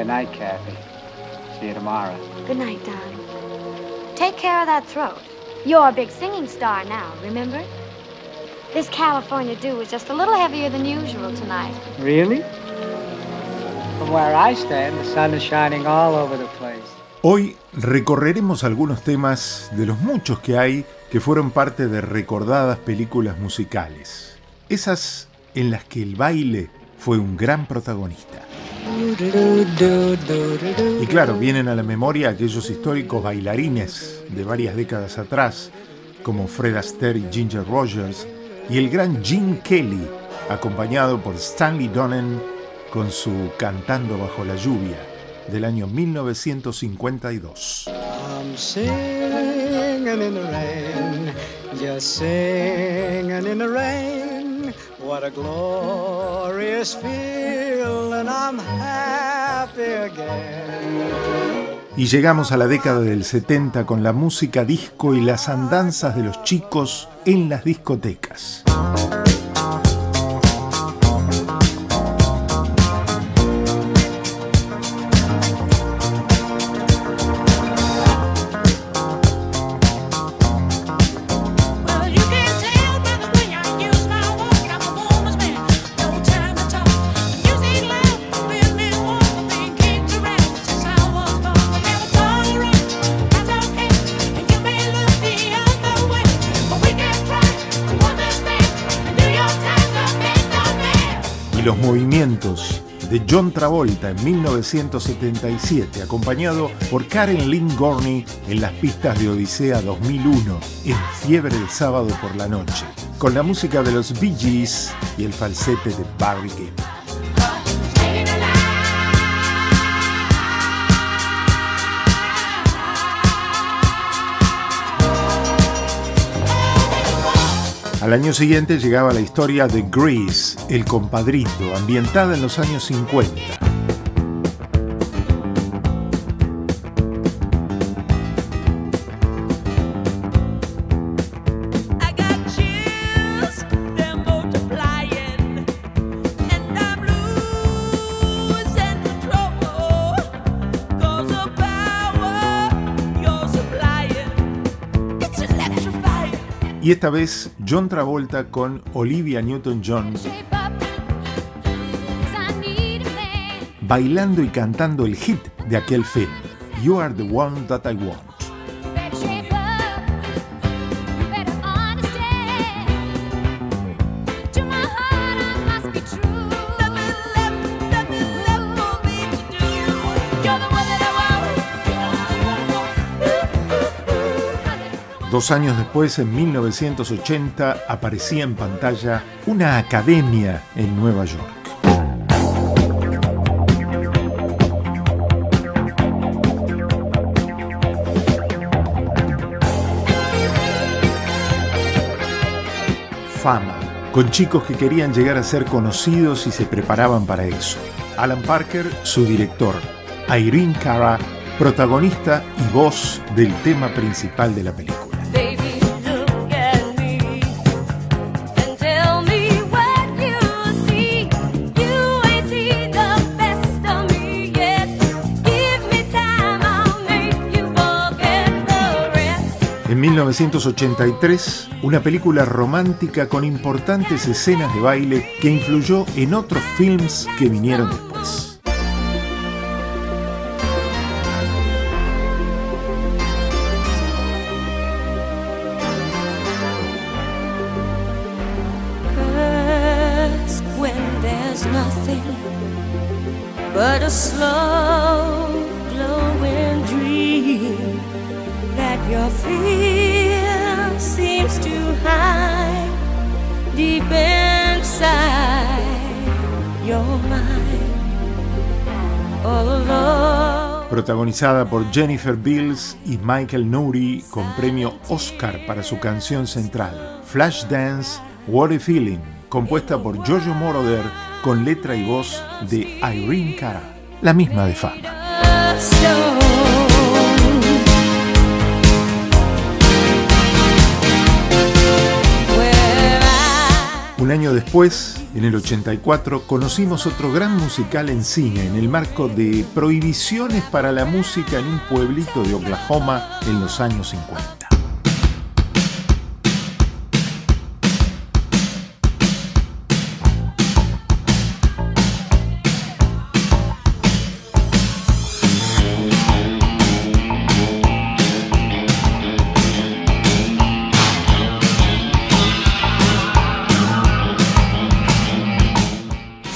Good night, Kathy. See you tomorrow. Good night, darling. Take care of that throat. You're a big singing star now, remember? This California dew is just a little heavier than usual tonight. Really? From where I stand, the sun is shining all over the place. Hoy recorreremos algunos temas de los muchos que hay que fueron parte de recordadas películas musicales. Esas en las que el baile fue un gran protagonista. Y claro, vienen a la memoria aquellos históricos bailarines de varias décadas atrás, como Fred Astaire y Ginger Rogers, y el gran Gene Kelly, acompañado por Stanley Donen con su Cantando bajo la lluvia del año 1952. I'm singing in the rain, just singing in the rain. What a glorious feeling, I'm happy again. Y llegamos a la década del 70 con la música disco y las andanzas de los chicos en las discotecas. Y los movimientos de John Travolta en 1977, acompañado por Karen Lynn Gorney en las pistas de Odisea 2001, en Fiebre del Sábado por la Noche, con la música de los Bee Gees y el falsete de Barry Gibb. Al año siguiente llegaba la historia de Grease, el compadrito, ambientada en los años 50. Y esta vez John Travolta con Olivia Newton-John bailando y cantando el hit de aquel film, You Are the One That I Want. Dos años después, en 1980, aparecía en pantalla una academia en Nueva York. Fama, con chicos que querían llegar a ser conocidos y se preparaban para eso. Alan Parker, su director. Irene Cara, protagonista y voz del tema principal de la película. En 1983, una película romántica con importantes escenas de baile que influyó en otros films que vinieron después. Protagonizada por Jennifer Bills y Michael Nouri con premio Oscar para su canción central, Flashdance What a Feeling, compuesta por Jojo Moroder con letra y voz de Irene Cara, la misma de fama. Un año después, En el 84 conocimos otro gran musical en cine en el marco de prohibiciones para la música en un pueblito de Oklahoma en los años 50.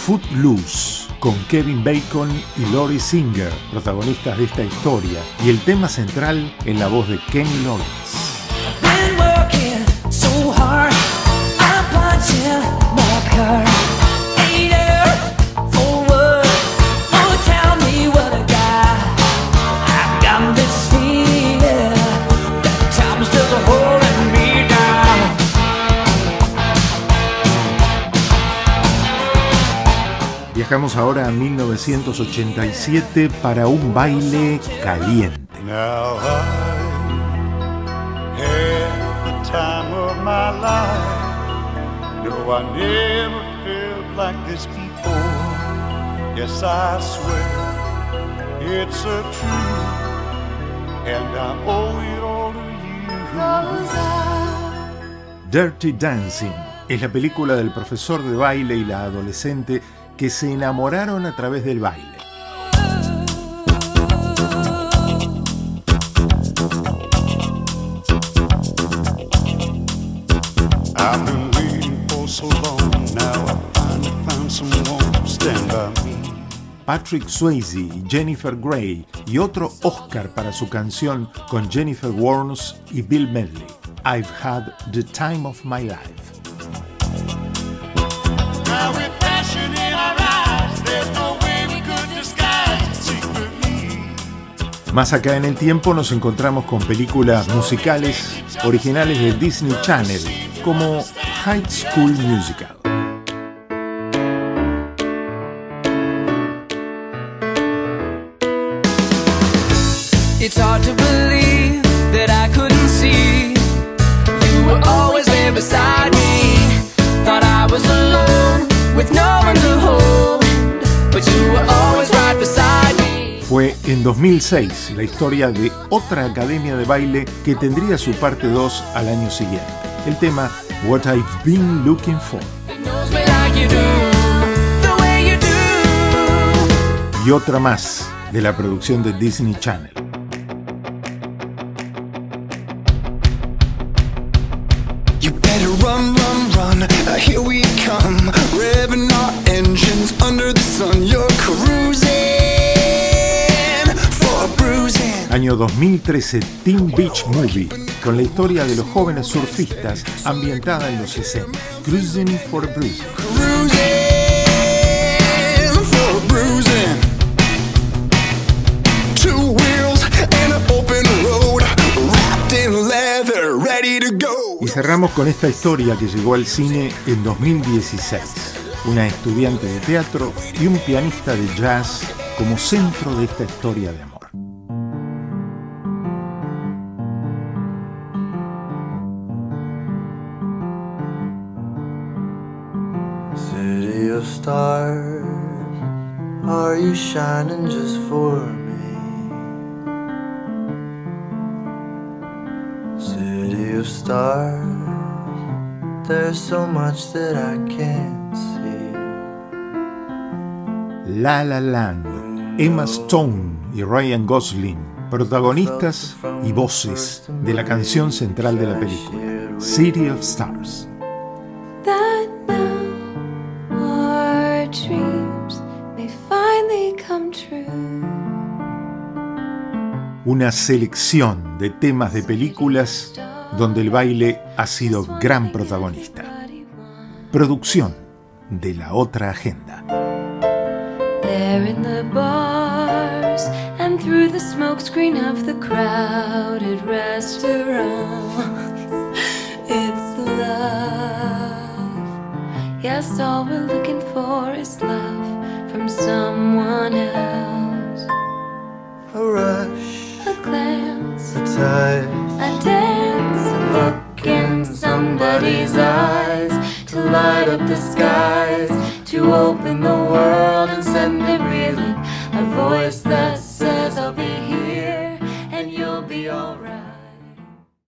Footloose, con Kevin Bacon y Lori Singer, protagonistas de esta historia, y el tema central en la voz de Kenny Loggins. Viajamos ahora a 1987 para un baile caliente. Now I had the time of my life. No, I never felt like this before. Yes, I swear it's a truth, and I owe it all to you. Dirty Dancing es la película del profesor de baile y la adolescente que se enamoraron a través del baile. Patrick Swayze y Jennifer Grey y otro Oscar para su canción con Jennifer Warnes y Bill Medley. I've had the time of my life. Más acá en el tiempo nos encontramos con películas musicales originales de Disney Channel, como High School Musical. You always beside en 2006 la historia de otra academia de baile que tendría su parte 2 al año siguiente. El tema What I've Been Looking For. Y otra más de la producción de Disney Channel. Año 2013, Teen Beach Movie, con la historia de los jóvenes surfistas ambientada en los 60. Cruising for a Bruise. Y cerramos con esta historia que llegó al cine en 2016. Una estudiante de teatro y un pianista de jazz como centro de esta historia de amor. Stars, are you shining just for me? City of stars, there's so much that I can't see. La La Land, Emma Stone y Ryan Gosling, protagonistas y voces de la canción central de la película, City of Stars. Una selección de temas de películas donde el baile ha sido gran protagonista. Producción de la otra agenda. There in the bars and through the smoke screen of the crowded restaurants, All we're looking for is love from someone else. A rush, a glance, a touch, a dance, a look in somebody's eyes to light up the skies, to open the world.